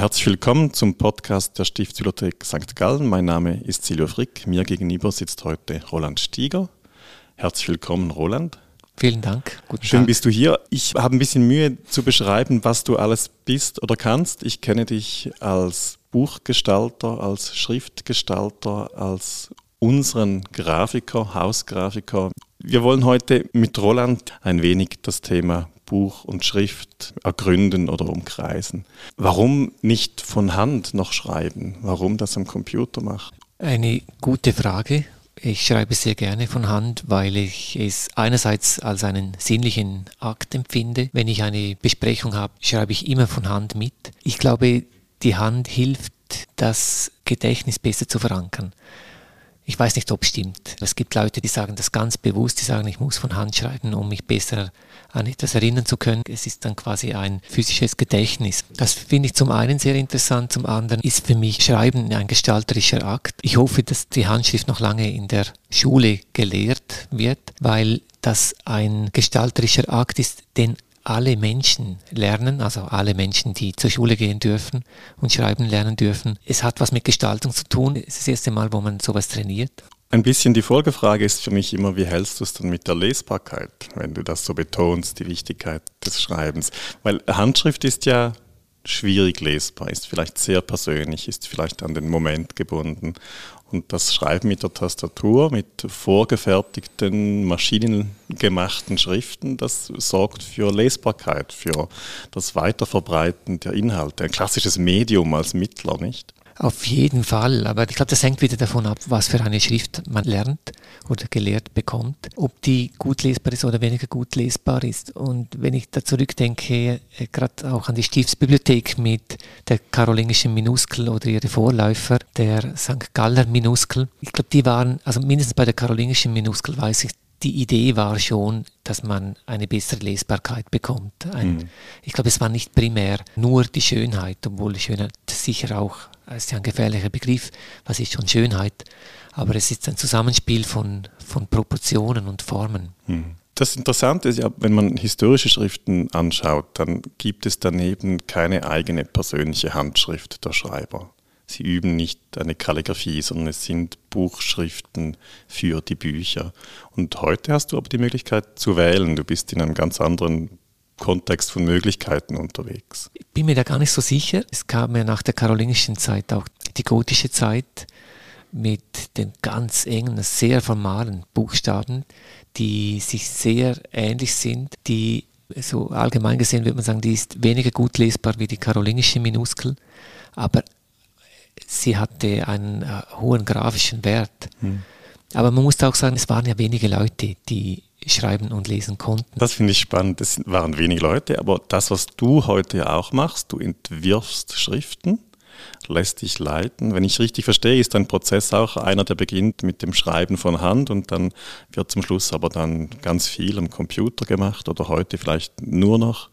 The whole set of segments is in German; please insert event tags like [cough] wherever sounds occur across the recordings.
Herzlich willkommen zum Podcast der Stiftsbibliothek St. Gallen. Mein Name ist Silvio Frick. Mir gegenüber sitzt heute Roland Stieger. Herzlich willkommen, Roland. Vielen Dank. Guten Schön Tag. bist du hier. Ich habe ein bisschen Mühe zu beschreiben, was du alles bist oder kannst. Ich kenne dich als Buchgestalter, als Schriftgestalter, als unseren Grafiker, Hausgrafiker. Wir wollen heute mit Roland ein wenig das Thema Buch und Schrift ergründen oder umkreisen. Warum nicht von Hand noch schreiben? Warum das am Computer machen? Eine gute Frage. Ich schreibe sehr gerne von Hand, weil ich es einerseits als einen sinnlichen Akt empfinde. Wenn ich eine Besprechung habe, schreibe ich immer von Hand mit. Ich glaube, die Hand hilft, das Gedächtnis besser zu verankern. Ich weiß nicht, ob es stimmt. Es gibt Leute, die sagen das ganz bewusst, die sagen, ich muss von Hand schreiben, um mich besser an etwas erinnern zu können. Es ist dann quasi ein physisches Gedächtnis. Das finde ich zum einen sehr interessant, zum anderen ist für mich Schreiben ein gestalterischer Akt. Ich hoffe, dass die Handschrift noch lange in der Schule gelehrt wird, weil das ein gestalterischer Akt ist, den alle Menschen lernen, also alle Menschen, die zur Schule gehen dürfen und schreiben lernen dürfen. Es hat was mit Gestaltung zu tun. Es ist das erste Mal, wo man sowas trainiert. Ein bisschen die Folgefrage ist für mich immer, wie hältst du es dann mit der Lesbarkeit, wenn du das so betonst, die Wichtigkeit des Schreibens? Weil Handschrift ist ja schwierig lesbar, ist vielleicht sehr persönlich, ist vielleicht an den Moment gebunden. Und das Schreiben mit der Tastatur, mit vorgefertigten, maschinengemachten Schriften, das sorgt für Lesbarkeit, für das Weiterverbreiten der Inhalte. Ein klassisches Medium als Mittler, nicht? Auf jeden Fall, aber ich glaube, das hängt wieder davon ab, was für eine Schrift man lernt oder gelehrt bekommt, ob die gut lesbar ist oder weniger gut lesbar ist. Und wenn ich da zurückdenke, äh, gerade auch an die Stiftsbibliothek mit der karolingischen Minuskel oder ihre Vorläufer, der St. Galler Minuskel, ich glaube, die waren, also mindestens bei der karolingischen Minuskel weiß ich, die Idee war schon, dass man eine bessere Lesbarkeit bekommt. Ein, mhm. Ich glaube, es war nicht primär nur die Schönheit, obwohl die Schönheit sicher auch ist ja ein gefährlicher Begriff, was ist schon Schönheit, aber es ist ein Zusammenspiel von, von Proportionen und Formen. Hm. Das Interessante ist ja, wenn man historische Schriften anschaut, dann gibt es daneben keine eigene persönliche Handschrift der Schreiber. Sie üben nicht eine Kalligraphie, sondern es sind Buchschriften für die Bücher. Und heute hast du aber die Möglichkeit zu wählen. Du bist in einem ganz anderen Kontext von Möglichkeiten unterwegs. Ich bin mir da gar nicht so sicher. Es kam ja nach der karolingischen Zeit auch die gotische Zeit mit den ganz engen, sehr formalen Buchstaben, die sich sehr ähnlich sind, die so allgemein gesehen würde man sagen, die ist weniger gut lesbar wie die karolingische Minuskel, aber sie hatte einen äh, hohen grafischen Wert. Hm. Aber man muss auch sagen, es waren ja wenige Leute, die schreiben und lesen konnten. Das finde ich spannend. Es waren wenige Leute, aber das, was du heute auch machst, du entwirfst Schriften, lässt dich leiten. Wenn ich richtig verstehe, ist dein Prozess auch einer, der beginnt mit dem Schreiben von Hand und dann wird zum Schluss aber dann ganz viel am Computer gemacht oder heute vielleicht nur noch.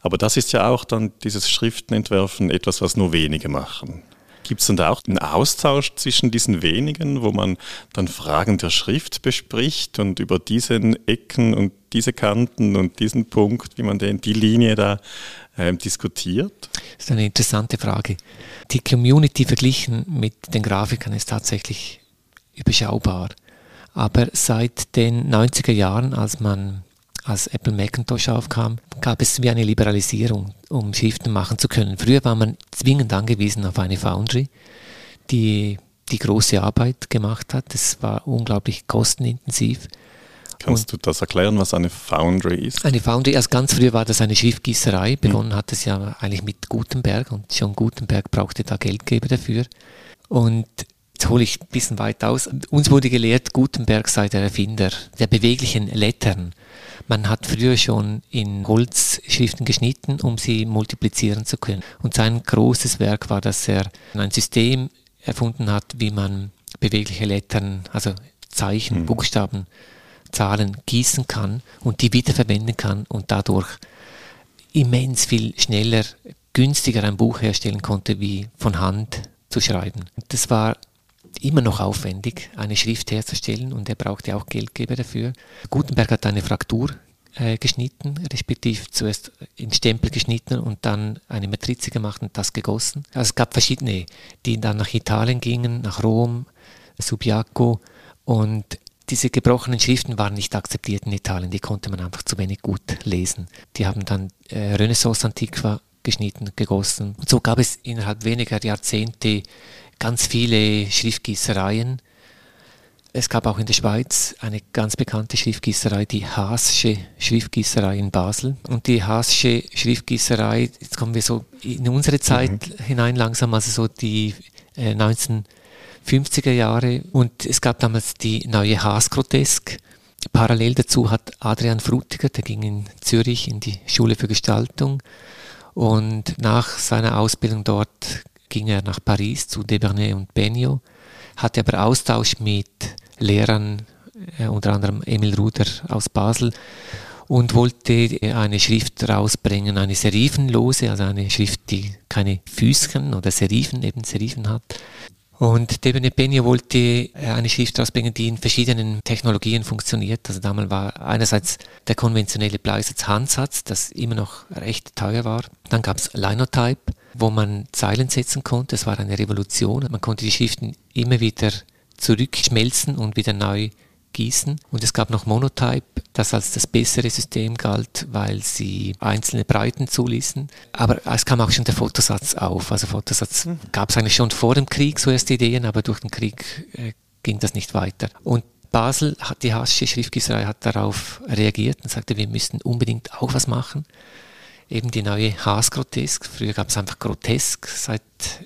Aber das ist ja auch dann dieses Schriftenentwerfen etwas, was nur wenige machen. Gibt es dann da auch einen Austausch zwischen diesen wenigen, wo man dann Fragen der Schrift bespricht und über diese Ecken und diese Kanten und diesen Punkt, wie man den, die Linie da äh, diskutiert? Das ist eine interessante Frage. Die Community verglichen mit den Grafikern ist tatsächlich überschaubar. Aber seit den 90er Jahren, als man als Apple Macintosh aufkam, gab es wie eine Liberalisierung, um Schriften machen zu können. Früher war man zwingend angewiesen auf eine Foundry, die die große Arbeit gemacht hat. Es war unglaublich kostenintensiv. Kannst Und du das erklären, was eine Foundry ist? Eine Foundry, also ganz früher war das eine Schriftgießerei. Begonnen mhm. hat es ja eigentlich mit Gutenberg und schon Gutenberg brauchte da Geldgeber dafür. Und jetzt hole ich ein bisschen weit aus. Uns wurde gelehrt, Gutenberg sei der Erfinder der beweglichen Lettern. Man hat früher schon in Holzschriften geschnitten, um sie multiplizieren zu können. Und sein großes Werk war, dass er ein System erfunden hat, wie man bewegliche Lettern, also Zeichen, mhm. Buchstaben, Zahlen gießen kann und die wiederverwenden kann und dadurch immens viel schneller, günstiger ein Buch herstellen konnte, wie von Hand zu schreiben. Das war immer noch aufwendig, eine Schrift herzustellen und er brauchte auch Geldgeber dafür. Gutenberg hat eine Fraktur äh, geschnitten, respektive zuerst in Stempel geschnitten und dann eine Matrize gemacht und das gegossen. Also es gab verschiedene, die dann nach Italien gingen, nach Rom, Subiaco und diese gebrochenen Schriften waren nicht akzeptiert in Italien, die konnte man einfach zu wenig gut lesen. Die haben dann äh, Renaissance Antiqua geschnitten, gegossen. Und so gab es innerhalb weniger Jahrzehnte ganz viele Schriftgießereien. Es gab auch in der Schweiz eine ganz bekannte Schriftgießerei, die Haasche Schriftgießerei in Basel. Und die Haasche Schriftgießerei, jetzt kommen wir so in unsere Zeit mhm. hinein langsam, also so die äh, 1950er Jahre. Und es gab damals die neue Haas Grotesk. Parallel dazu hat Adrian Frutiger, der ging in Zürich in die Schule für Gestaltung, und nach seiner Ausbildung dort ging er nach Paris zu Debernay und Benio, hatte aber Austausch mit Lehrern, äh, unter anderem Emil Ruder aus Basel, und wollte eine Schrift rausbringen, eine serifenlose, also eine Schrift, die keine Füßchen oder Serifen, eben Serifen hat, und Debene Peña wollte äh, eine Schrift rausbringen, die in verschiedenen Technologien funktioniert. Also damals war einerseits der konventionelle Bleisatz Handsatz, das immer noch recht teuer war. Dann gab es Linotype, wo man Zeilen setzen konnte. Das war eine Revolution. Man konnte die Schriften immer wieder zurückschmelzen und wieder neu gießen. Und es gab noch Monotype, das als das bessere System galt, weil sie einzelne Breiten zuließen. Aber es kam auch schon der Fotosatz auf. Also Fotosatz mhm. gab es eigentlich schon vor dem Krieg so erste Ideen, aber durch den Krieg äh, ging das nicht weiter. Und Basel hat die Hassische Schriftgießerei hat darauf reagiert und sagte, wir müssten unbedingt auch was machen eben die neue Haas-Grotesk. Früher gab es einfach Grotesk seit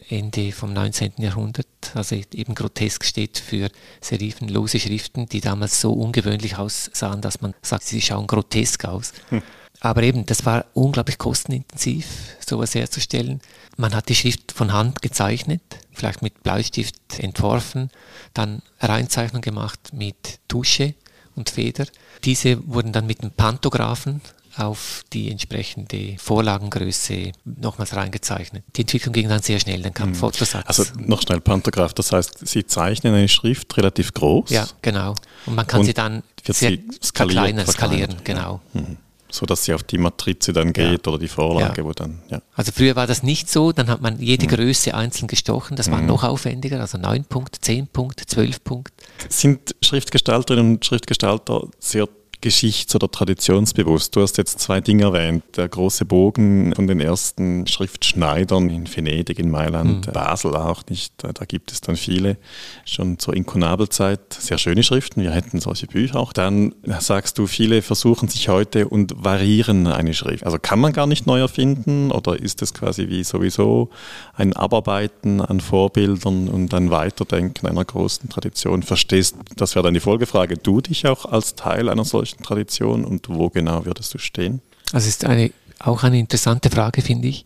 Ende vom 19. Jahrhundert. Also eben Grotesk steht für serifenlose Schriften, die damals so ungewöhnlich aussahen, dass man sagt, sie schauen grotesk aus. Hm. Aber eben, das war unglaublich kostenintensiv, sowas herzustellen. Man hat die Schrift von Hand gezeichnet, vielleicht mit Bleistift entworfen, dann Reinzeichnung gemacht mit Tusche und Feder. Diese wurden dann mit dem Pantographen auf die entsprechende Vorlagengröße nochmals reingezeichnet. Die Entwicklung ging dann sehr schnell, dann kam mhm. Fotosatz. Also noch schnell Pantograph, das heißt, Sie zeichnen eine Schrift relativ groß. Ja, genau. Und man kann Und sie dann sehr skalieren, skalieren, genau. Ja. Mhm so dass sie auf die Matrize dann geht ja. oder die Vorlage, ja. wo dann. Ja. Also früher war das nicht so, dann hat man jede mhm. Größe einzeln gestochen, das war mhm. noch aufwendiger, also 9 Punkt, 10 Punkt, 12 Punkt. Sind Schriftgestalterinnen und Schriftgestalter sehr geschichts- oder traditionsbewusst. Du hast jetzt zwei Dinge erwähnt. Der große Bogen von den ersten Schriftschneidern in Venedig, in Mailand, mhm. Basel auch nicht. Da, gibt es dann viele. Schon zur Inkunabelzeit sehr schöne Schriften. Wir hätten solche Bücher auch. Dann sagst du, viele versuchen sich heute und variieren eine Schrift. Also kann man gar nicht neu erfinden oder ist es quasi wie sowieso ein Abarbeiten an Vorbildern und ein Weiterdenken einer großen Tradition? Verstehst, das wäre dann die Folgefrage, du dich auch als Teil einer solchen solchen Tradition und wo genau würdest du stehen? Also ist eine, auch eine interessante Frage, finde ich.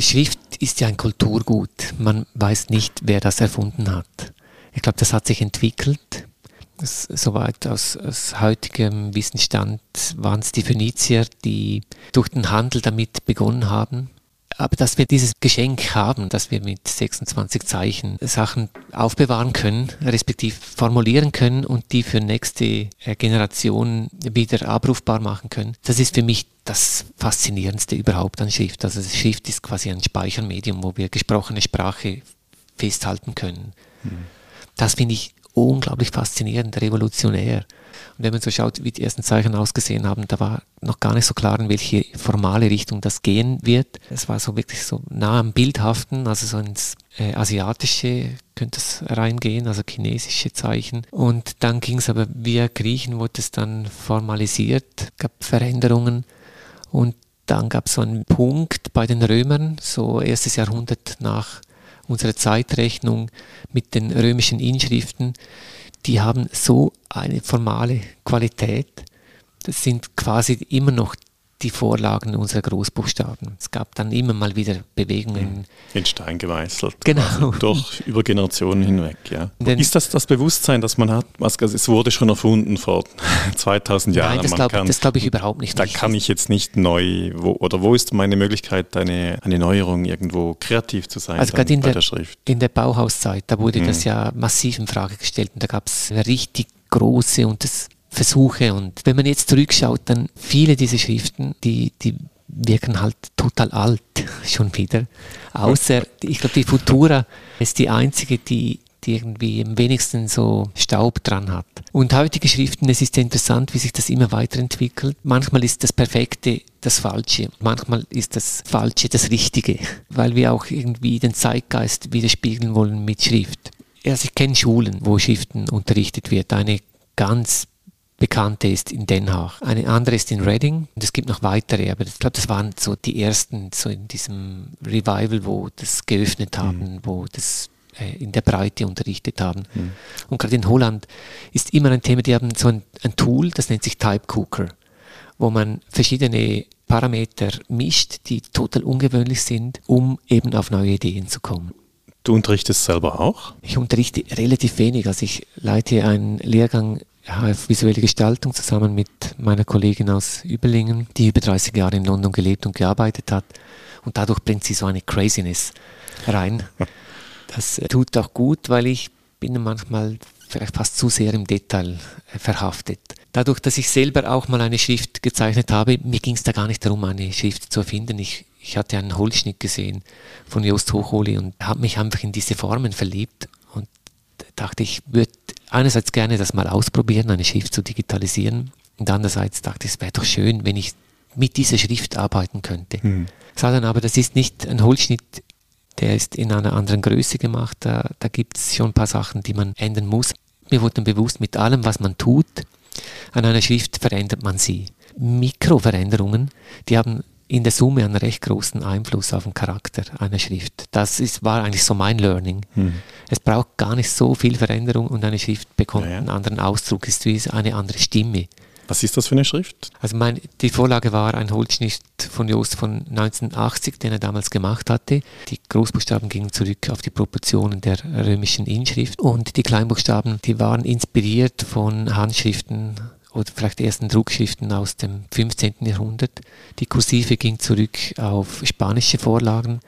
Schrift ist ja ein Kulturgut. Man weiß nicht, wer das erfunden hat. Ich glaube, das hat sich entwickelt. Soweit aus, aus heutigem Wissensstand waren es die Phönizier, die durch den Handel damit begonnen haben. Aber dass wir dieses Geschenk haben, dass wir mit 26 Zeichen Sachen aufbewahren können, respektive formulieren können und die für nächste äh, Generation wieder abrufbar machen können, das ist für mich das Faszinierendste überhaupt an Schrift. Also Schrift ist quasi ein Speichermedium, wo wir gesprochene Sprache festhalten können. Mhm. Das finde ich unglaublich faszinierend, revolutionär. Und wenn man so schaut, wie die ersten Zeichen ausgesehen haben, da war noch gar nicht so klar, in welche formale Richtung das gehen wird. Es war so wirklich so nah am Bildhaften, also so ins äh, Asiatische könnte es reingehen, also chinesische Zeichen. Und dann ging es aber via Griechen, wurde es dann formalisiert, gab Veränderungen und dann gab es so einen Punkt bei den Römern, so erstes Jahrhundert nach unserer Zeitrechnung mit den römischen Inschriften, die haben so eine formale Qualität. Das sind quasi immer noch die Vorlagen unserer Großbuchstaben. Es gab dann immer mal wieder Bewegungen. In Stein gemeißelt. Genau. Durch über Generationen hinweg, ja. Denn ist das das Bewusstsein, das man hat? Also es wurde schon erfunden vor [laughs] 2000 Jahren. Nein, das glaube glaub ich überhaupt nicht. Da kann ich jetzt nicht neu, wo, oder wo ist meine Möglichkeit, eine, eine Neuerung irgendwo kreativ zu sein also gerade in der, der, Schrift? In der Bauhauszeit, da wurde mhm. das ja massiv in Frage gestellt und da gab es richtig große und das Versuche. Und wenn man jetzt zurückschaut, dann viele dieser Schriften, die, die wirken halt total alt [laughs] schon wieder. Außer, ich glaube, die Futura ist die einzige, die, die irgendwie am wenigsten so Staub dran hat. Und heutige Schriften, es ist ja interessant, wie sich das immer weiterentwickelt. Manchmal ist das Perfekte das Falsche, manchmal ist das Falsche das Richtige, weil wir auch irgendwie den Zeitgeist widerspiegeln wollen mit Schrift. Also ich kenne Schulen, wo Schriften unterrichtet wird. Eine ganz bekannte ist in Den Haag, eine andere ist in Reading und es gibt noch weitere, aber ich glaube, das waren so die ersten, so in diesem Revival, wo das geöffnet haben, mhm. wo das äh, in der Breite unterrichtet haben. Mhm. Und gerade in Holland ist immer ein Thema, die haben so ein, ein Tool, das nennt sich Type Cooker, wo man verschiedene Parameter mischt, die total ungewöhnlich sind, um eben auf neue Ideen zu kommen. Du unterrichtest selber auch? Ich unterrichte relativ wenig. Also ich leite einen Lehrgang auf visuelle Gestaltung zusammen mit meiner Kollegin aus Überlingen, die über 30 Jahre in London gelebt und gearbeitet hat. Und dadurch bringt sie so eine Craziness rein. [laughs] Das tut auch gut, weil ich bin manchmal vielleicht fast zu sehr im Detail äh, verhaftet. Dadurch, dass ich selber auch mal eine Schrift gezeichnet habe, mir ging es da gar nicht darum, eine Schrift zu erfinden. Ich, ich hatte einen Holzschnitt gesehen von Jost Hochholi und habe mich einfach in diese Formen verliebt dachte, ich würde einerseits gerne das mal ausprobieren, eine Schrift zu digitalisieren und andererseits dachte ich, es wäre doch schön, wenn ich mit dieser Schrift arbeiten könnte. Mhm. Sah dann aber, das ist nicht ein Holzschnitt der ist in einer anderen Größe gemacht. Da, da gibt es schon ein paar Sachen, die man ändern muss. Mir wurde bewusst, mit allem, was man tut, an einer Schrift verändert man sie. Mikroveränderungen, die haben in der Summe einen recht großen Einfluss auf den Charakter einer Schrift. Das ist, war eigentlich so mein Learning. Hm. Es braucht gar nicht so viel Veränderung und eine Schrift bekommt ja, ja. einen anderen Ausdruck, ist wie eine andere Stimme. Was ist das für eine Schrift? Also mein, die Vorlage war ein Holzschnitt von Jost von 1980, den er damals gemacht hatte. Die Großbuchstaben gingen zurück auf die Proportionen der römischen Inschrift und die Kleinbuchstaben, die waren inspiriert von Handschriften oder vielleicht ersten Druckschriften aus dem 15. Jahrhundert. Die Kursive ging zurück auf spanische Vorlagen.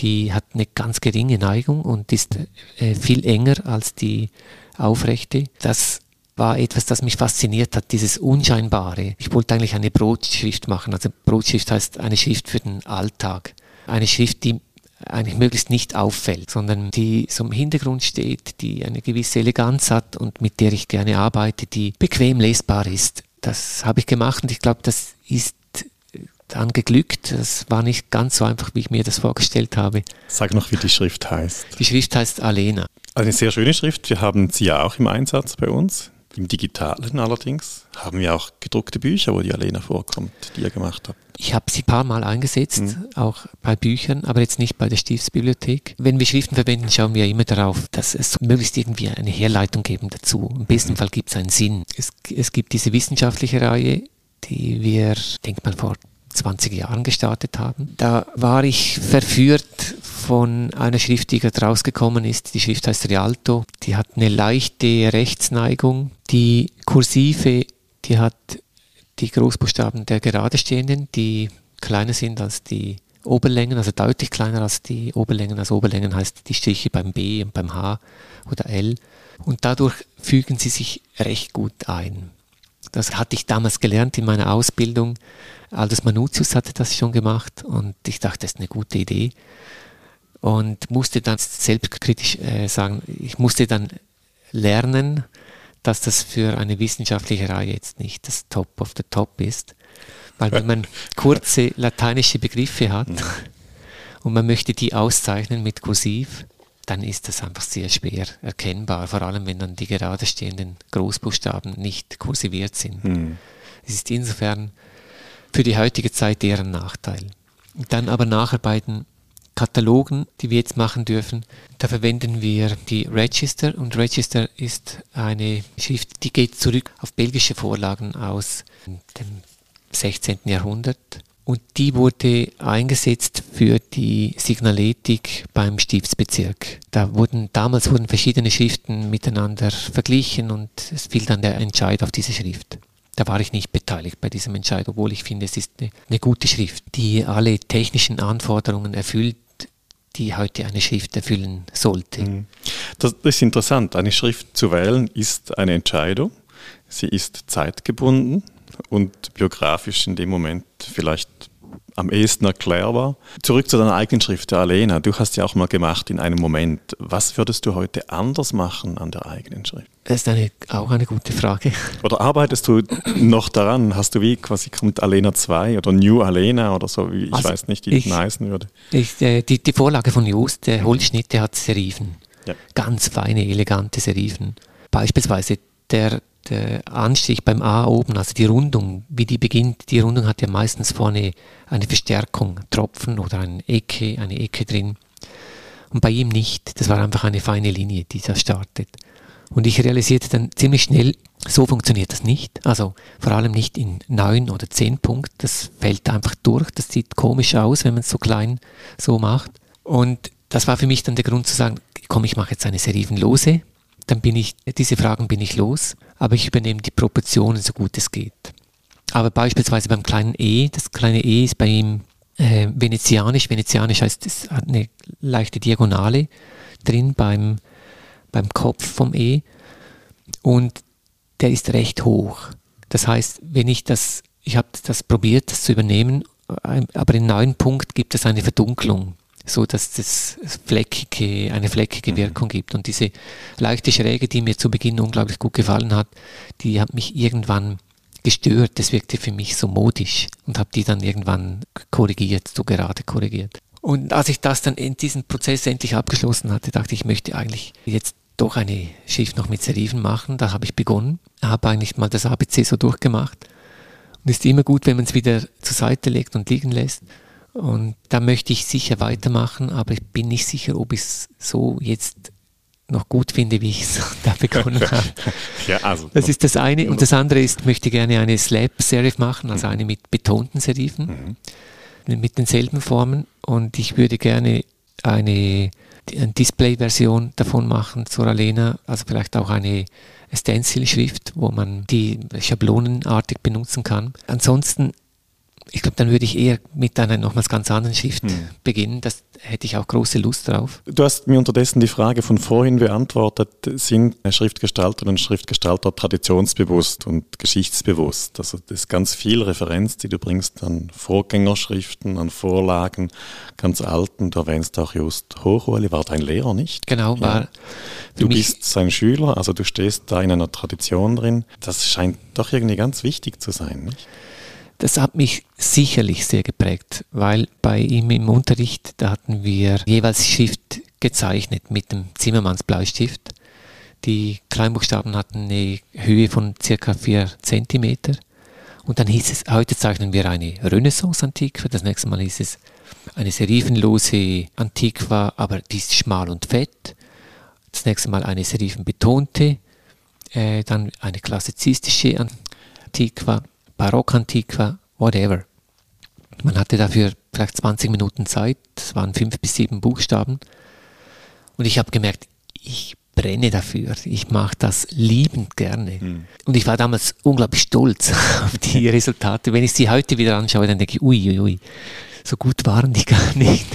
Die hat eine ganz geringe Neigung und ist äh, viel enger als die aufrechte. Das war etwas, das mich fasziniert hat, dieses Unscheinbare. Ich wollte eigentlich eine Brotschrift machen. Also Brotschrift heißt eine Schrift für den Alltag. Eine Schrift, die eigentlich möglichst nicht auffällt, sondern die so im Hintergrund steht, die eine gewisse Eleganz hat und mit der ich gerne arbeite, die bequem lesbar ist. Das habe ich gemacht und ich glaube, das ist dann geglückt. Das war nicht ganz so einfach, wie ich mir das vorgestellt habe. Sag noch, wie die Schrift heißt. Die Schrift heißt Alena. Eine sehr schöne Schrift. Wir haben sie ja auch im Einsatz bei uns. Im Digitalen allerdings haben wir auch gedruckte Bücher, wo die Alena vorkommt, die ihr gemacht habt. Ich habe sie ein paar Mal eingesetzt, mhm. auch bei Büchern, aber jetzt nicht bei der Stiftsbibliothek. Wenn wir Schriften verwenden, schauen wir immer darauf, dass es möglichst irgendwie eine Herleitung geben dazu. Im besten mhm. Fall gibt es einen Sinn. Es, es gibt diese wissenschaftliche Reihe, die wir, denk mal, vor 20 Jahren gestartet haben. Da war ich verführt von einer Schrift, die gerade rausgekommen ist. Die Schrift heißt Rialto. Die hat eine leichte Rechtsneigung. Die Kursive, die hat die Großbuchstaben der gerade stehenden, die kleiner sind als die Oberlängen, also deutlich kleiner als die Oberlängen. Also Oberlängen heißt die Striche beim B und beim H oder L. Und dadurch fügen sie sich recht gut ein. Das hatte ich damals gelernt in meiner Ausbildung. Aldous Manutius hatte das schon gemacht und ich dachte, das ist eine gute Idee. Und musste dann selbstkritisch äh, sagen, ich musste dann lernen, dass das für eine wissenschaftliche Reihe jetzt nicht das Top of the Top ist. Weil wenn man [laughs] kurze lateinische Begriffe hat und man möchte die auszeichnen mit Kursiv, dann ist das einfach sehr schwer erkennbar, vor allem wenn dann die gerade stehenden Großbuchstaben nicht kursiviert sind. Mhm. Es ist insofern für die heutige Zeit eher ein Nachteil. Dann aber nacharbeiten Katalogen, die wir jetzt machen dürfen, da verwenden wir die Register und Register ist eine Schrift, die geht zurück auf belgische Vorlagen aus dem 16. Jahrhundert und die wurde eingesetzt für die Signaletik beim Stiftsbezirk. Da wurden, damals wurden verschiedene Schriften miteinander verglichen und es fiel dann der Entscheid auf diese Schrift. Da war ich nicht beteiligt bei diesem Entscheid, obwohl ich finde, es ist eine, eine gute Schrift, die alle technischen Anforderungen erfüllt, die heute eine Schrift erfüllen sollte. Mhm. Das, das ist interessant. Eine Schrift zu wählen ist eine Entscheidung. sie ist zeitgebunden und biografisch in dem Moment vielleicht am ehesten erklärbar. Zurück zu deiner eigenen Schrift, der Alena. Du hast ja auch mal gemacht in einem Moment. Was würdest du heute anders machen an der eigenen Schrift? Das ist eine, auch eine gute Frage. Oder arbeitest du noch daran? Hast du wie quasi kommt Alena 2 oder New Alena oder so? Ich also weiß nicht, wie ich, heißen würde. Ich, äh, die, die Vorlage von Just, der Holzschnitt, der hat Serifen. Ja. Ganz feine, elegante Serifen. Beispielsweise der der Anstrich beim A oben, also die Rundung, wie die beginnt, die Rundung hat ja meistens vorne eine Verstärkung, Tropfen oder eine Ecke, eine Ecke drin. Und bei ihm nicht. Das war einfach eine feine Linie, die da startet. Und ich realisierte dann ziemlich schnell, so funktioniert das nicht. Also vor allem nicht in neun oder zehn Punkten. Das fällt einfach durch. Das sieht komisch aus, wenn man es so klein so macht. Und das war für mich dann der Grund zu sagen, komm, ich mache jetzt eine serifenlose dann bin ich, diese Fragen bin ich los, aber ich übernehme die Proportionen so gut es geht. Aber beispielsweise beim kleinen E, das kleine E ist bei ihm äh, venezianisch. Venezianisch heißt, es hat eine leichte Diagonale drin beim, beim Kopf vom E und der ist recht hoch. Das heißt, wenn ich das, ich habe das probiert, das zu übernehmen, äh, aber in neun Punkt gibt es eine Verdunklung so dass das fleckige, eine fleckige mhm. Wirkung gibt. Und diese leichte Schräge, die mir zu Beginn unglaublich gut gefallen hat, die hat mich irgendwann gestört. Das wirkte für mich so modisch und habe die dann irgendwann korrigiert, so gerade korrigiert. Und als ich das dann in diesem Prozess endlich abgeschlossen hatte, dachte ich, ich möchte eigentlich jetzt doch eine Schrift noch mit Serifen machen. Da habe ich begonnen, habe eigentlich mal das ABC so durchgemacht. Und es ist immer gut, wenn man es wieder zur Seite legt und liegen lässt und da möchte ich sicher weitermachen, aber ich bin nicht sicher, ob ich es so jetzt noch gut finde, wie ich es [laughs] da begonnen habe. [laughs] ja, also, das ist das eine. Und das andere ist, ich möchte gerne eine Slab-Serif machen, also eine mit betonten Serifen, mhm. mit denselben Formen. Und ich würde gerne eine, eine Display-Version davon machen zur Alena, also vielleicht auch eine Stencil-Schrift, wo man die schablonenartig benutzen kann. Ansonsten ich glaube, dann würde ich eher mit einer nochmals ganz anderen Schrift hm. beginnen. Das hätte ich auch große Lust drauf. Du hast mir unterdessen die Frage von vorhin beantwortet. Sind Schriftgestalterinnen und Schriftgestalter traditionsbewusst und geschichtsbewusst? Also das ist ganz viel Referenz, die du bringst an Vorgängerschriften, an Vorlagen, ganz alten. Du erwähnst auch Just Hochuli, war dein Lehrer nicht? Genau, war. Ja. Du bist sein Schüler, also du stehst da in einer Tradition drin. Das scheint doch irgendwie ganz wichtig zu sein, nicht? Das hat mich sicherlich sehr geprägt, weil bei ihm im Unterricht, da hatten wir jeweils Schrift gezeichnet mit dem Zimmermanns Bleistift. Die Kleinbuchstaben hatten eine Höhe von circa 4 cm. Und dann hieß es, heute zeichnen wir eine Renaissance-Antiqua, das nächste Mal hieß es eine serifenlose Antiqua, aber die ist schmal und fett. Das nächste Mal eine serifenbetonte, äh, dann eine klassizistische Antiqua Barockantiqua, whatever. Man hatte dafür vielleicht 20 Minuten Zeit, es waren fünf bis sieben Buchstaben. Und ich habe gemerkt, ich brenne dafür. Ich mache das liebend gerne. Mhm. Und ich war damals unglaublich stolz [laughs] auf die Resultate. Wenn ich sie heute wieder anschaue, dann denke ich, ui, ui, ui, so gut waren die [laughs] gar nicht.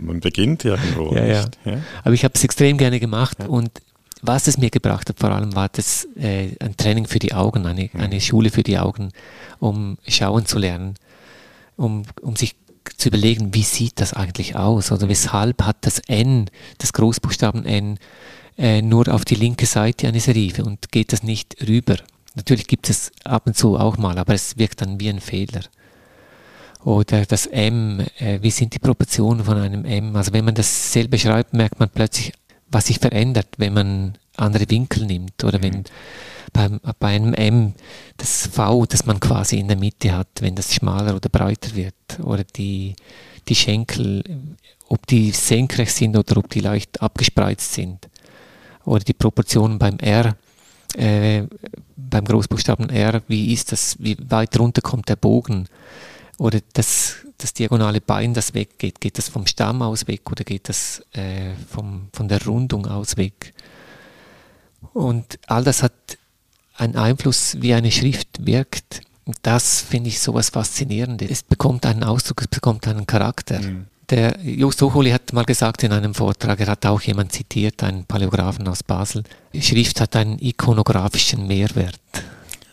Man beginnt irgendwo. Ja, ja. ja. Aber ich habe es extrem gerne gemacht und was es mir gebracht hat, vor allem war das äh, ein Training für die Augen, eine, mhm. eine Schule für die Augen, um schauen zu lernen, um, um sich zu überlegen, wie sieht das eigentlich aus oder weshalb hat das N, das Großbuchstaben N, äh, nur auf die linke Seite eine Serife und geht das nicht rüber. Natürlich gibt es ab und zu auch mal, aber es wirkt dann wie ein Fehler. Oder das M, äh, wie sind die Proportionen von einem M? Also wenn man das selber schreibt, merkt man plötzlich, was sich verändert, wenn man andere Winkel nimmt oder mhm. wenn beim, bei einem M das V, das man quasi in der Mitte hat, wenn das schmaler oder breiter wird oder die, die Schenkel, ob die senkrecht sind oder ob die leicht abgespreizt sind oder die Proportionen beim R, äh, beim Großbuchstaben R, wie ist das, wie weit runter kommt der Bogen oder das das diagonale Bein, das weggeht, geht das vom Stamm aus weg oder geht das äh, vom, von der Rundung aus weg? Und all das hat einen Einfluss, wie eine Schrift wirkt. Und das finde ich so etwas Faszinierendes. Es bekommt einen Ausdruck, es bekommt einen Charakter. Mhm. Der Just Hochuli hat mal gesagt in einem Vortrag, er hat auch jemand zitiert, einen Paläografen aus Basel, Schrift hat einen ikonografischen Mehrwert.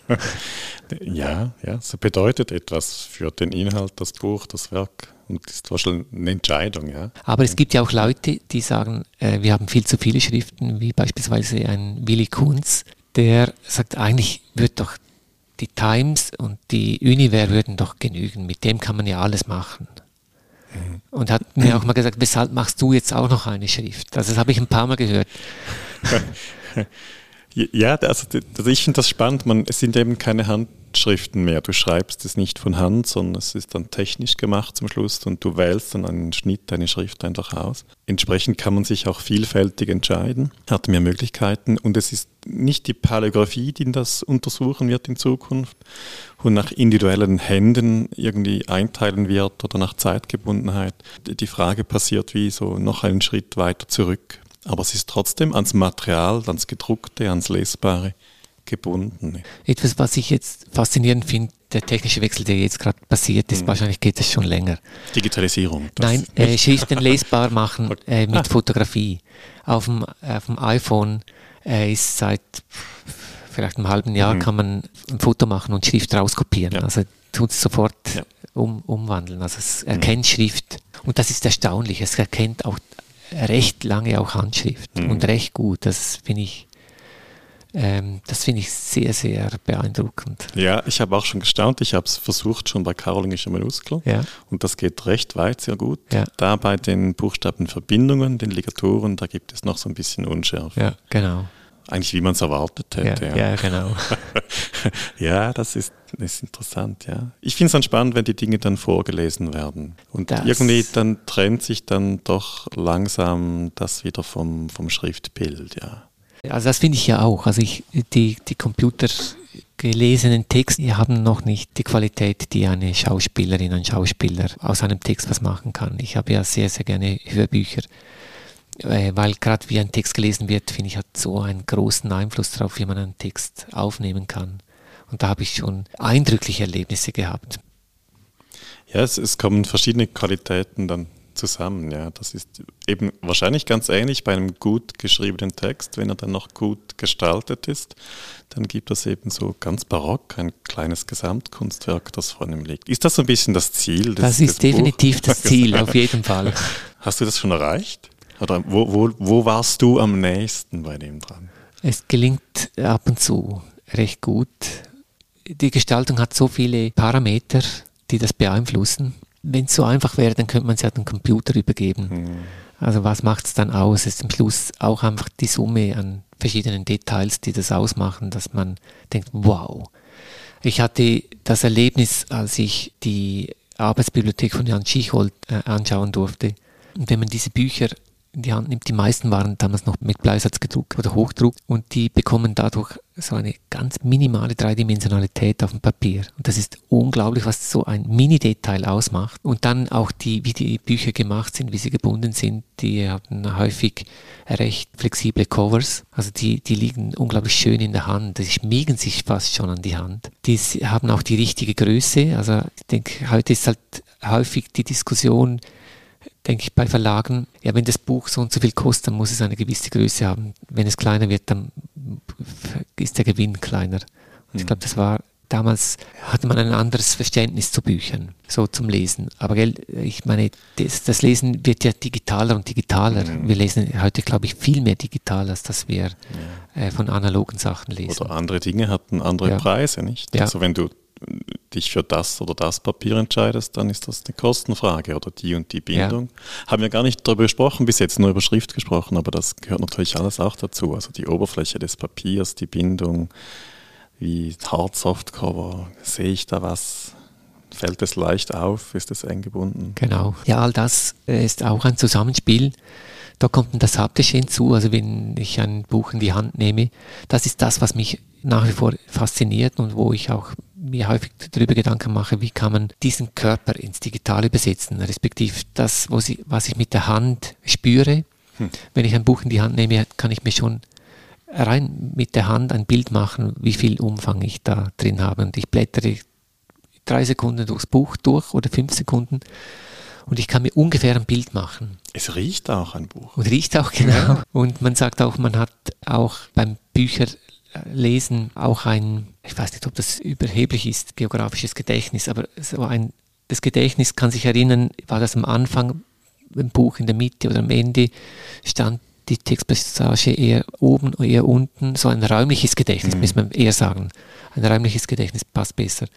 [laughs] ja, ja, so bedeutet etwas für den Inhalt, das Buch, das Werk. Und das ist wahrscheinlich eine Entscheidung, ja. Aber es gibt ja auch Leute, die sagen, äh, wir haben viel zu viele Schriften, wie beispielsweise ein Willy Kunz, der sagt, eigentlich wird doch die Times und die Univer würden doch genügen, mit dem kann man ja alles machen. Mhm. Und hat mir auch mal gesagt, weshalb machst du jetzt auch noch eine Schrift? Also das habe ich ein paar Mal gehört. [laughs] ja, also ich finde das spannend. Man, es sind eben keine Hand, Handschriften mehr. Du schreibst es nicht von Hand, sondern es ist dann technisch gemacht zum Schluss und du wählst dann einen Schnitt, deine Schrift einfach aus. Entsprechend kann man sich auch vielfältig entscheiden, hat mehr Möglichkeiten und es ist nicht die Paläographie, die das untersuchen wird in Zukunft und nach individuellen Händen irgendwie einteilen wird oder nach Zeitgebundenheit. Die Frage passiert wie so noch einen Schritt weiter zurück. Aber es ist trotzdem ans Material, ans Gedruckte, ans Lesbare gebunden. Etwas, was ich jetzt faszinierend finde, der technische Wechsel, der jetzt gerade passiert ist, mhm. wahrscheinlich geht es schon länger. Digitalisierung. Nein, [laughs] äh, Schriften lesbar machen [laughs] äh, mit ah. Fotografie. Auf dem, auf dem iPhone äh, ist seit vielleicht einem halben Jahr mhm. kann man ein Foto machen und Schrift rauskopieren. Ja. Also tut es sofort ja. um, umwandeln. Also es mhm. erkennt mhm. Schrift. Und das ist erstaunlich. Es erkennt auch recht lange auch Handschrift mhm. und recht gut. Das finde ich ähm, das finde ich sehr, sehr beeindruckend. Ja, ich habe auch schon gestaunt. Ich habe es versucht schon bei karolingischer Minuskel. Ja. Und das geht recht weit, sehr gut. Ja. Da bei den Buchstabenverbindungen, den Ligaturen, da gibt es noch so ein bisschen Unschärfe. Ja, genau. Eigentlich wie man es erwartet hätte. Ja, ja. ja genau. [laughs] ja, das ist, ist interessant, ja. Ich finde es dann spannend, wenn die Dinge dann vorgelesen werden. Und das irgendwie dann trennt sich dann doch langsam das wieder vom, vom Schriftbild, ja. Also das finde ich ja auch. Also ich, die, die Computer gelesenen Texte haben noch nicht die Qualität, die eine Schauspielerin, ein Schauspieler aus einem Text was machen kann. Ich habe ja sehr, sehr gerne Hörbücher, weil gerade wie ein Text gelesen wird, finde ich, hat so einen großen Einfluss darauf, wie man einen Text aufnehmen kann. Und da habe ich schon eindrückliche Erlebnisse gehabt. Ja, es, es kommen verschiedene Qualitäten dann zusammen. Ja, das ist eben wahrscheinlich ganz ähnlich bei einem gut geschriebenen Text, wenn er dann noch gut gestaltet ist, dann gibt es eben so ganz barock ein kleines Gesamtkunstwerk, das vor einem liegt. Ist das so ein bisschen das Ziel? Des, das ist definitiv Buch? das Ziel, [laughs] auf jeden Fall. Hast du das schon erreicht? Oder wo, wo, wo warst du am nächsten bei dem dran? Es gelingt ab und zu recht gut. Die Gestaltung hat so viele Parameter, die das beeinflussen wenn es so einfach wäre, dann könnte man es ja dem Computer übergeben. Mhm. Also was macht es dann aus? Es ist am Schluss auch einfach die Summe an verschiedenen Details, die das ausmachen, dass man denkt, wow. Ich hatte das Erlebnis, als ich die Arbeitsbibliothek von Jan Schicholt äh, anschauen durfte. Und wenn man diese Bücher in die Hand nimmt. Die meisten waren damals noch mit Bleisatz gedruckt oder Hochdruck und die bekommen dadurch so eine ganz minimale Dreidimensionalität auf dem Papier. Und das ist unglaublich, was so ein Mini-Detail ausmacht. Und dann auch die, wie die Bücher gemacht sind, wie sie gebunden sind. Die haben häufig recht flexible Covers. Also die, die liegen unglaublich schön in der Hand. Die schmiegen sich fast schon an die Hand. Die haben auch die richtige Größe. Also ich denke, heute ist halt häufig die Diskussion, denke ich, bei Verlagen, ja, wenn das Buch so und so viel kostet, dann muss es eine gewisse Größe haben. Wenn es kleiner wird, dann ist der Gewinn kleiner. Und ich glaube, das war damals hatte man ein anderes Verständnis zu Büchern, so zum Lesen. Aber gell, ich meine, das, das Lesen wird ja digitaler und digitaler. Mhm. Wir lesen heute, glaube ich, viel mehr digital, als dass wir ja. äh, von analogen Sachen lesen. Oder andere Dinge hatten andere ja. Preise, nicht? Ja. Also wenn du dich für das oder das Papier entscheidest, dann ist das eine Kostenfrage oder die und die Bindung. Ja. Haben wir gar nicht darüber gesprochen, bis jetzt nur über Schrift gesprochen, aber das gehört natürlich alles auch dazu. Also die Oberfläche des Papiers, die Bindung, wie Hard Softcover, sehe ich da was? Fällt es leicht auf? Ist es eng gebunden? Genau. Ja, all das äh, ist auch ein Zusammenspiel. Da kommt dann das Haptische hinzu, also wenn ich ein Buch in die Hand nehme, das ist das, was mich nach wie vor fasziniert und wo ich auch mir häufig darüber Gedanken mache, wie kann man diesen Körper ins Digitale übersetzen, respektive das, was ich, was ich mit der Hand spüre. Hm. Wenn ich ein Buch in die Hand nehme, kann ich mir schon rein mit der Hand ein Bild machen, wie viel Umfang ich da drin habe. Und ich blättere drei Sekunden durchs Buch durch oder fünf Sekunden Und ich kann mir ungefähr ein Bild machen. Es riecht auch ein Buch. Und riecht auch, genau. Und man sagt auch, man hat auch beim Bücherlesen auch ein, ich weiß nicht, ob das überheblich ist, geografisches Gedächtnis, aber so ein, das Gedächtnis kann sich erinnern, war das am Anfang im Buch, in der Mitte oder am Ende, stand die Textpassage eher oben oder eher unten, so ein räumliches Gedächtnis, mhm. muss man eher sagen. Ein räumliches Gedächtnis passt besser.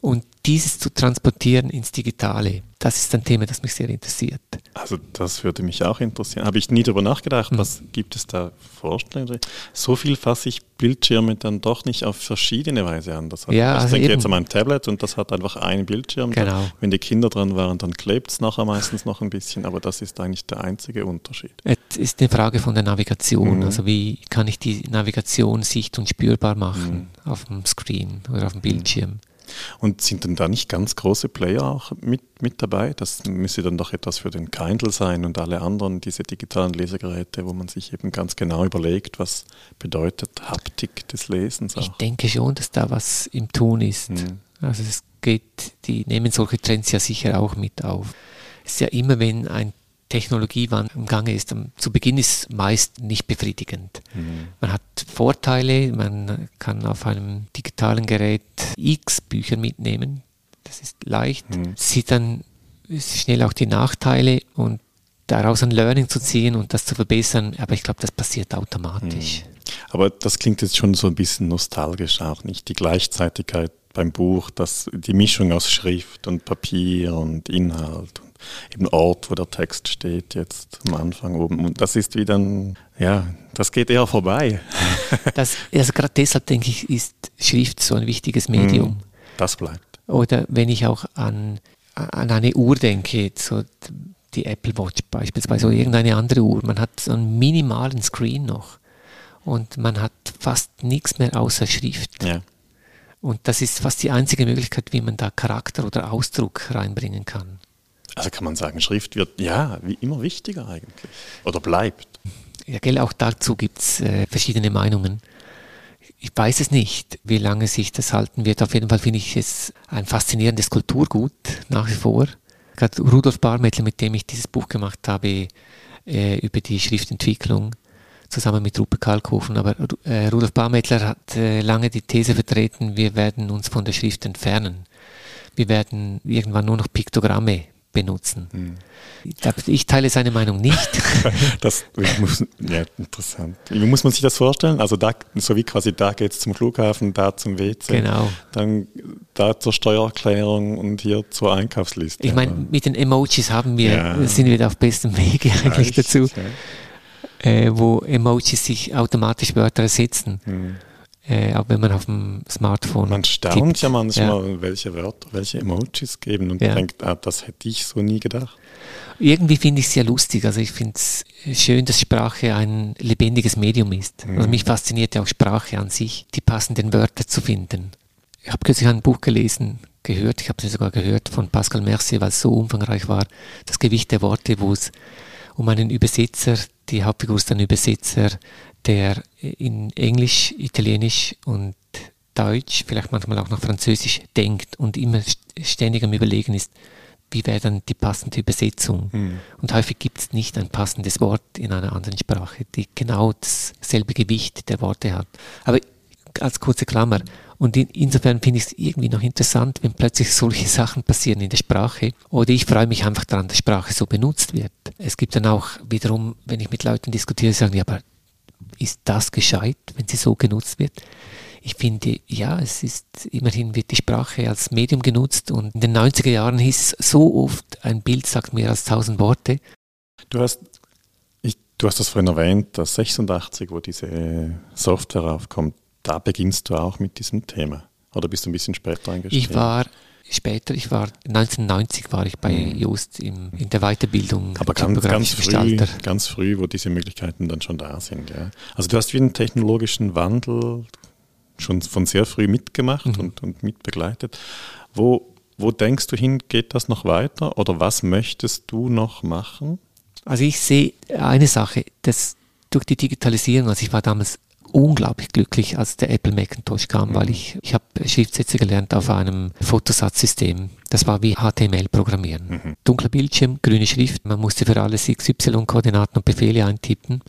Und dieses zu transportieren ins Digitale, das ist ein Thema, das mich sehr interessiert. Also das würde mich auch interessieren. Habe ich nie darüber nachgedacht, mhm. was gibt es da Vorstellungen? So viel fasse ich Bildschirme dann doch nicht auf verschiedene Weise an. Das hat, ja, ich also denke eben. jetzt an mein Tablet und das hat einfach einen Bildschirm. Genau. Da, wenn die Kinder dran waren, dann klebt es nachher meistens noch ein bisschen, aber das ist eigentlich der einzige Unterschied. Es ist eine Frage von der Navigation. Mhm. Also wie kann ich die Navigation sicht- und spürbar machen mhm. auf dem Screen oder auf dem Bildschirm? Und sind denn da nicht ganz große Player auch mit, mit dabei? Das müsste dann doch etwas für den Kindle sein und alle anderen, diese digitalen Lesegeräte, wo man sich eben ganz genau überlegt, was bedeutet Haptik des Lesens auch. Ich denke schon, dass da was im Tun ist. Mhm. Also es geht, die nehmen solche Trends ja sicher auch mit auf. Es ist ja immer, wenn ein Technologiewandel im Gange ist. Zu Beginn ist meist nicht befriedigend. Mhm. Man hat Vorteile, man kann auf einem digitalen Gerät x Bücher mitnehmen. Das ist leicht. Mhm. Sieht dann schnell auch die Nachteile und daraus ein Learning zu ziehen und das zu verbessern, aber ich glaube, das passiert automatisch. Mhm. Aber das klingt jetzt schon so ein bisschen nostalgisch auch, nicht? Die Gleichzeitigkeit beim Buch, das, die Mischung aus Schrift und Papier und Inhalt eben Ort, wo der Text steht, jetzt am Anfang oben. Und das ist wieder ein, ja, das geht eher vorbei. [laughs] Das, also gerade deshalb denke ich, ist Schrift so ein wichtiges Medium. Mm, das bleibt. Oder wenn ich auch an, an eine Uhr denke, so die Apple Watch beispielsweise oder irgendeine andere Uhr, man hat so einen minimalen Screen noch und man hat fast nichts mehr außer Schrift. Ja. Und das ist fast die einzige Möglichkeit, wie man da Charakter oder Ausdruck reinbringen kann. Also kann man sagen, Schrift wird ja wie immer wichtiger eigentlich oder bleibt. Ja, gell, auch dazu gibt es äh, verschiedene Meinungen. Ich weiß es nicht, wie lange sich das halten wird. Auf jeden Fall finde ich es ein faszinierendes Kulturgut nach wie vor. Gerade Rudolf Barmettler, mit dem ich dieses Buch gemacht habe, äh, über die Schriftentwicklung, zusammen mit Rupert Kalkofen. Aber äh, Rudolf Barmettler hat äh, lange die These vertreten, wir werden uns von der Schrift entfernen. Wir werden irgendwann nur noch Piktogramme benutzen. Hm. Ich teile seine Meinung nicht. [laughs] das muss, ja, interessant. Wie muss man sich das vorstellen? Also da, so wie quasi da geht es zum Flughafen, da zum WC, genau. dann da zur Steuererklärung und hier zur Einkaufsliste. Ich meine, mit den Emojis haben wir, ja. sind wir da auf bestem Wege eigentlich ja, dazu, äh, wo Emojis sich automatisch Wörter ersetzen. Hm. Äh, auch wenn man auf dem Smartphone. Man staunt tippt. ja manchmal, ja. welche Wörter, welche Emojis geben und ja. denkt, ah, das hätte ich so nie gedacht. Irgendwie finde ich es sehr lustig. Also ich finde es schön, dass Sprache ein lebendiges Medium ist. Mhm. Also mich fasziniert ja auch Sprache an sich, die passenden Wörter zu finden. Ich habe kürzlich ein Buch gelesen, gehört, ich habe es sogar gehört von Pascal Mercier, weil es so umfangreich war, das Gewicht der Worte, wo es um einen Übersetzer, die Hauptfigur ist ein Übersetzer, der in Englisch, Italienisch und Deutsch, vielleicht manchmal auch noch Französisch denkt und immer ständig am Überlegen ist, wie wäre dann die passende Übersetzung. Mhm. Und häufig gibt es nicht ein passendes Wort in einer anderen Sprache, die genau dasselbe Gewicht der Worte hat. Aber als kurze Klammer. Und in, insofern finde ich es irgendwie noch interessant, wenn plötzlich solche [laughs] Sachen passieren in der Sprache. Oder ich freue mich einfach daran, dass Sprache so benutzt wird. Es gibt dann auch wiederum, wenn ich mit Leuten diskutiere, sagen, ja, aber ist das gescheit, wenn sie so genutzt wird? Ich finde, ja, es ist, immerhin wird die Sprache als Medium genutzt und in den 90er Jahren hieß es so oft, ein Bild sagt mehr als tausend Worte. Du hast, ich, du hast das vorhin erwähnt, dass 86, wo diese Software aufkommt, da beginnst du auch mit diesem Thema. Oder bist du ein bisschen später eingestiegen? Ich war später, ich war 1990 war ich bei mhm. Just im, in der Weiterbildung. Aber ganz, ganz früh, ganz früh, wo diese Möglichkeiten dann schon da sind. Ja. Also du hast wie einen technologischen Wandel schon von sehr früh mitgemacht mhm. und, und mitbegleitet. Wo, wo denkst du hin, geht das noch weiter oder was möchtest du noch machen? Also ich sehe eine Sache, dass durch die Digitalisierung, also ich war damals unglaublich glücklich, als der Apple Macintosh kam, weil ich, ich habe Schriftsätze gelernt auf einem Fotosatzsystem. Das war wie HTML programmieren. Mhm. Dunkler Bildschirm, grüne Schrift, man musste für alles XY-Koordinaten und Befehle eintippen.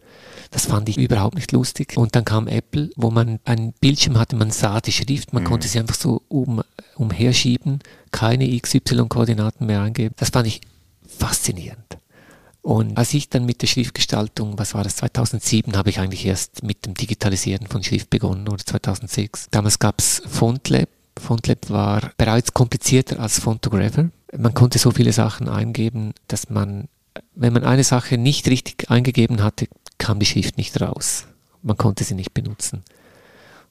Das fand ich überhaupt nicht lustig. Und dann kam Apple, wo man einen Bildschirm hatte, man sah die Schrift, man mhm. konnte sie einfach so um, umherschieben, keine XY-Koordinaten mehr eingeben. Das fand ich faszinierend. Und als ich dann mit der Schriftgestaltung, was war das, 2007, habe ich eigentlich erst mit dem Digitalisieren von Schrift begonnen oder 2006. Damals gab es FontLab. FontLab war bereits komplizierter als Fontographer. Man konnte so viele Sachen eingeben, dass man, wenn man eine Sache nicht richtig eingegeben hatte, kam die Schrift nicht raus. Man konnte sie nicht benutzen.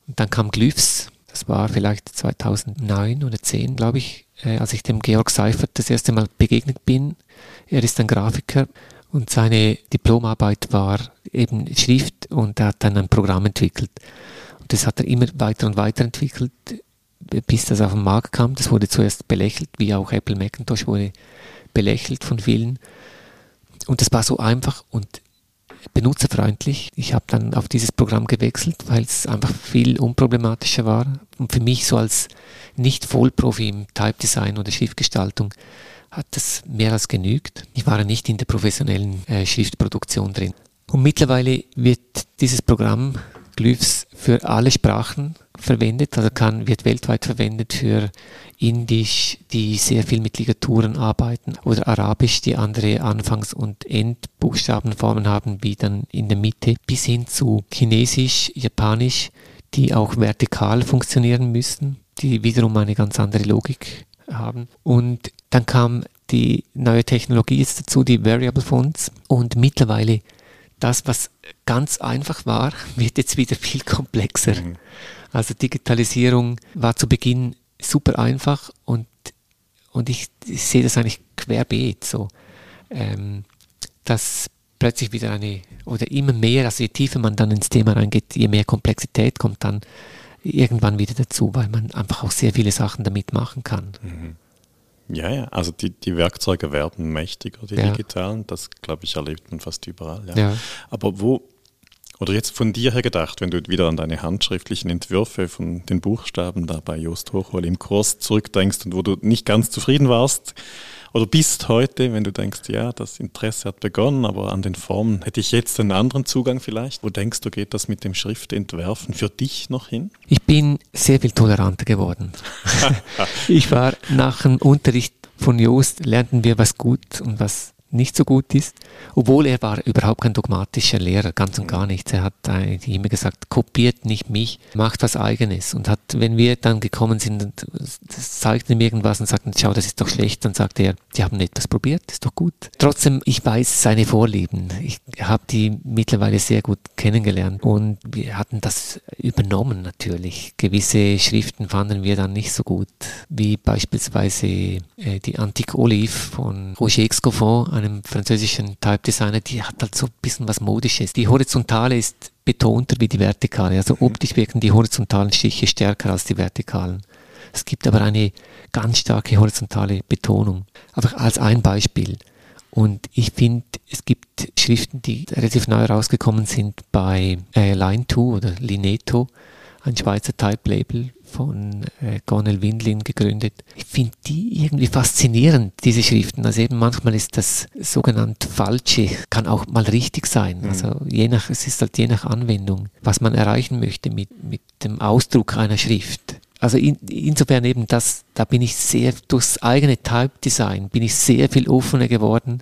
Und dann kam Glyphs. Das war vielleicht 2009 oder 10, glaube ich, äh, als ich dem Georg Seifert das erste Mal begegnet bin. Er ist ein Grafiker und seine Diplomarbeit war eben Schrift und er hat dann ein Programm entwickelt. Und das hat er immer weiter und weiter entwickelt, bis das auf den Markt kam. Das wurde zuerst belächelt, wie auch Apple Macintosh wurde belächelt von vielen. Und das war so einfach und benutzerfreundlich. Ich habe dann auf dieses Programm gewechselt, weil es einfach viel unproblematischer war. Und für mich so als Nicht-Vollprofi im Type-Design oder Schriftgestaltung hat das mehr als genügt. Ich war nicht in der professionellen äh, Schriftproduktion drin. Und mittlerweile wird dieses Programm Glyphs für alle Sprachen verwendet, also kann, wird weltweit verwendet für Indisch, die sehr viel mit Ligaturen arbeiten, oder Arabisch, die andere Anfangs- und Endbuchstabenformen haben, wie dann in der Mitte, bis hin zu Chinesisch, Japanisch, die auch vertikal funktionieren müssen, die wiederum eine ganz andere Logik haben. Und dann kam die neue Technologie jetzt dazu, die Variable Fonts. Und mittlerweile das, was ganz einfach war, [laughs] wird jetzt wieder viel komplexer. Mhm. Also Digitalisierung war zu Beginn super einfach und, und ich, ich sehe das eigentlich querbeet so, ähm, dass plötzlich wieder eine oder immer mehr, also je tiefer man dann ins Thema reingeht, je mehr Komplexität kommt dann irgendwann wieder dazu, weil man einfach auch sehr viele Sachen damit machen kann. Mhm. Ja, ja, also die, die Werkzeuge werden mächtiger, die ja. digitalen, das glaube ich erlebt man fast überall. Ja. ja. Aber wo, oder jetzt von dir her gedacht, wenn du wieder an deine handschriftlichen Entwürfe von den Buchstaben da bei Jost Hochhol im Kurs zurückdenkst und wo du nicht ganz zufrieden warst, oder bist heute, wenn du denkst, ja, das Interesse hat begonnen, aber an den Formen hätte ich jetzt einen anderen Zugang vielleicht? Wo denkst du, geht das mit dem Schriftentwerfen für dich noch hin? Ich bin sehr viel toleranter geworden. [laughs] ich war nach dem Unterricht von Joost, lernten wir was gut und was nicht so gut ist, obwohl er war überhaupt kein dogmatischer Lehrer, ganz und gar nichts. Er hat eigentlich immer gesagt, kopiert nicht mich, macht was eigenes. Und hat, wenn wir dann gekommen sind und zeigten ihm irgendwas und sagten, schau, das ist doch schlecht, dann sagte er, die haben etwas probiert, ist doch gut. Trotzdem, ich weiß seine Vorlieben. Ich habe die mittlerweile sehr gut kennengelernt und wir hatten das übernommen natürlich. Gewisse Schriften fanden wir dann nicht so gut, wie beispielsweise äh, die Antique Olive von Roger Excoffon, einem französischen Type-Designer, die hat halt so ein bisschen was Modisches. Die horizontale ist betonter wie die vertikale. Also mhm. optisch wirken die horizontalen Stiche stärker als die vertikalen. Es gibt aber eine ganz starke horizontale Betonung. Einfach als ein Beispiel. Und ich finde, es gibt Schriften, die relativ neu rausgekommen sind bei äh, Line2 oder Lineto, ein Schweizer Type-Label, von äh, Gonel Windlin gegründet. Ich finde die irgendwie faszinierend, diese Schriften. Also eben manchmal ist das sogenannt Falsche, kann auch mal richtig sein. Mhm. Also je nach, es ist halt je nach Anwendung, was man erreichen möchte mit, mit dem Ausdruck einer Schrift. Also in, insofern eben das, da bin ich sehr, durchs eigene Type-Design bin ich sehr viel offener geworden,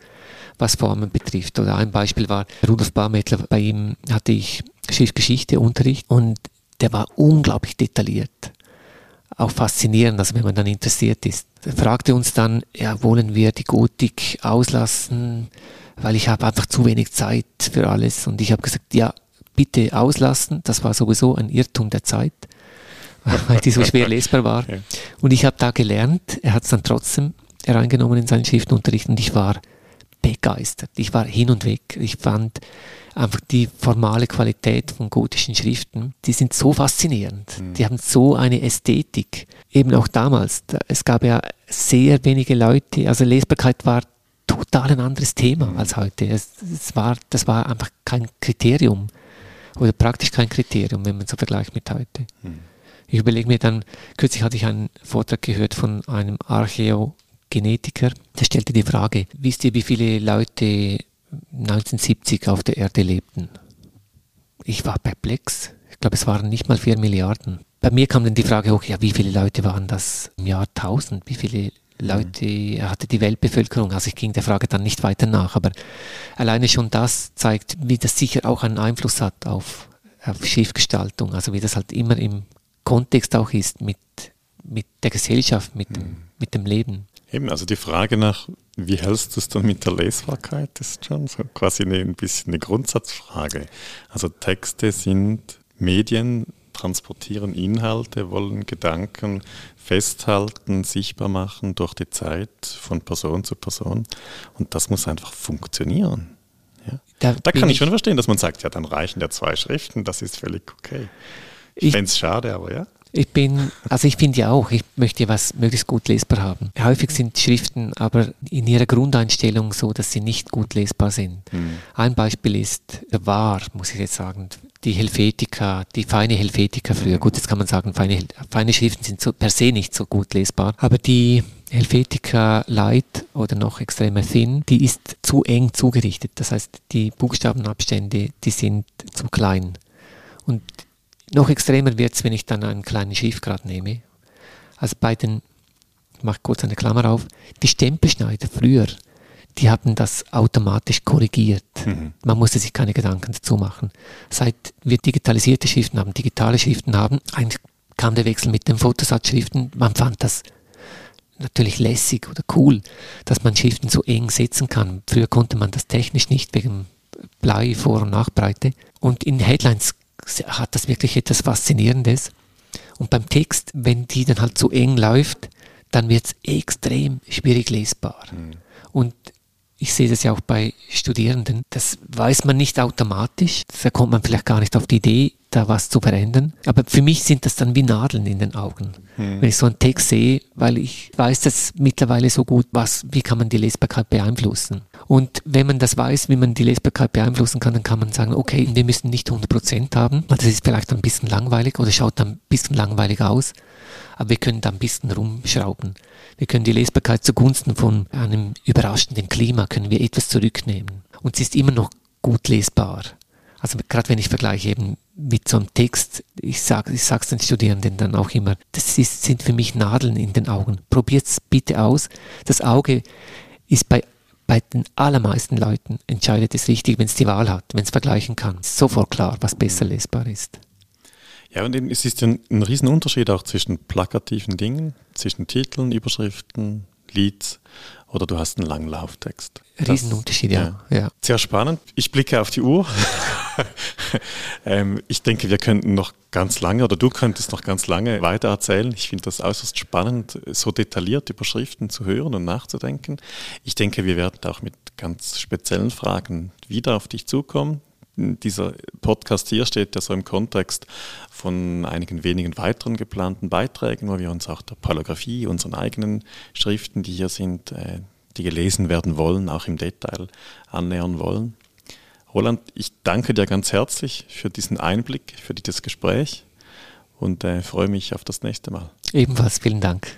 was Formen betrifft. Oder ein Beispiel war Rudolf Barmettler, bei ihm hatte ich Schriftgeschichte Unterricht und der war unglaublich detailliert auch faszinierend, also wenn man dann interessiert ist. Er fragte uns dann, ja, wollen wir die Gotik auslassen, weil ich habe einfach zu wenig Zeit für alles. Und ich habe gesagt, ja, bitte auslassen. Das war sowieso ein Irrtum der Zeit, [laughs] weil die so schwer lesbar war. Und ich habe da gelernt, er hat es dann trotzdem hereingenommen in seinen Schriftenunterricht und ich war begeistert. Ich war hin und weg. Ich fand einfach die formale Qualität von gotischen Schriften, die sind so faszinierend. Mhm. Die haben so eine Ästhetik. Eben auch damals. Es gab ja sehr wenige Leute, also Lesbarkeit war total ein anderes Thema mhm. als heute. Es, es, war, das war einfach kein Kriterium. oder praktisch kein Kriterium, wenn man so vergleicht mit heute. Hm. Ich überlege mir dann, kürzlich hatte ich einen Vortrag gehört von einem Archäogenetiker, der stellte die Frage, wisst ihr, wie viele Leute 1970 auf der Erde lebten? Ich war perplex. Ich glaube, es waren nicht mal vier Milliarden. Bei mir kam dann die Frage hoch, ja, wie viele Leute waren das im Jahr 1000? Wie viele Leute hatte die Weltbevölkerung? Also ich ging der Frage dann nicht weiter nach, aber alleine schon das zeigt, wie das sicher auch einen Einfluss hat auf, auf Schiffgestaltung, also wie das halt immer im Kontext auch ist mit, mit der Gesellschaft, mit, mhm. mit dem Leben. Eben, also die Frage nach, wie hältst du es dann mit der Lesbarkeit, ist schon so quasi eine, ein bisschen eine Grundsatzfrage. Also Texte sind Medien, transportieren Inhalte, wollen Gedanken festhalten, sichtbar machen durch die Zeit von Person zu Person. Und das muss einfach funktionieren. Ja? Da, da kann ich schon verstehen, dass man sagt, ja, dann reichen ja zwei Schriften, das ist völlig okay. Ich, ich fände es schade, aber ja. Ich bin, also ich finde ja auch, ich möchte ja was möglichst gut lesbar haben. Häufig sind Schriften aber in ihrer Grundeinstellung so, dass sie nicht gut lesbar sind. Mhm. Ein Beispiel ist war, muss ich jetzt sagen, die Helvetica, die feine Helvetica früher. Gut, jetzt kann man sagen, feine, feine Schriften sind so, per se nicht so gut lesbar, aber die Helvetica Light oder noch extremer Thin, die ist zu eng zugerichtet. Das heißt, die Buchstabenabstände, die sind zu klein. Und noch extremer wird es, wenn ich dann einen kleinen Schiffgrad nehme. Also bei den, ich mache kurz eine Klammer auf, die Stempelschneider früher, die haben das automatisch korrigiert. Mhm. Man musste sich keine Gedanken dazu machen. Seit wir digitalisierte Schriften haben, digitale Schriften haben, eigentlich kam der Wechsel mit den Fotosatzschriften. Man fand das natürlich lässig oder cool, dass man Schriften so eng setzen kann. Früher konnte man das technisch nicht wegen Blei, Vor- und Nachbreite. Und in Headlines hat das wirklich etwas Faszinierendes. Und beim Text, wenn die dann halt so eng läuft, dann wird es extrem schwierig lesbar. Mhm. Und ich sehe das ja auch bei Studierenden, das weiß man nicht automatisch, da kommt man vielleicht gar nicht auf die Idee, da was zu verändern. Aber für mich sind das dann wie Nadeln in den Augen, hm. wenn ich so einen Text sehe, weil ich weiß das mittlerweile so gut, was, wie kann man die Lesbarkeit beeinflussen. Und wenn man das weiß, wie man die Lesbarkeit beeinflussen kann, dann kann man sagen, okay, wir müssen nicht 100% haben, das ist vielleicht ein bisschen langweilig oder schaut dann ein bisschen langweilig aus, aber wir können da ein bisschen rumschrauben. Wir können die Lesbarkeit zugunsten von einem überraschenden Klima, können wir etwas zurücknehmen. Und sie ist immer noch gut lesbar. Also gerade wenn ich vergleiche eben mit so einem Text, ich sage ich den Studierenden dann auch immer, das ist, sind für mich Nadeln in den Augen. Probiert's bitte aus. Das Auge ist bei bei den allermeisten Leuten entscheidet es richtig, wenn es die Wahl hat, wenn es vergleichen kann. Sofort klar, was besser lesbar ist. Ja, und es ist ein, ein Riesenunterschied auch zwischen plakativen Dingen, zwischen Titeln, Überschriften, Leads oder du hast einen langen Lauftext. Riesenunterschied, ja. ja. ja. Sehr spannend. Ich blicke auf die Uhr. [laughs] ähm, ich denke, wir könnten noch ganz lange oder du könntest noch ganz lange weiter erzählen. Ich finde das äußerst spannend, so detailliert über Schriften zu hören und nachzudenken. Ich denke, wir werden auch mit ganz speziellen Fragen wieder auf dich zukommen dieser Podcast hier steht ja so im Kontext von einigen wenigen weiteren geplanten Beiträgen, wo wir uns auch der Palographie, unseren eigenen Schriften, die hier sind, äh, die gelesen werden wollen, auch im Detail annähern wollen. Roland, ich danke dir ganz herzlich für diesen Einblick, für dieses Gespräch und äh, freue mich auf das nächste Mal. Ebenfalls vielen Dank.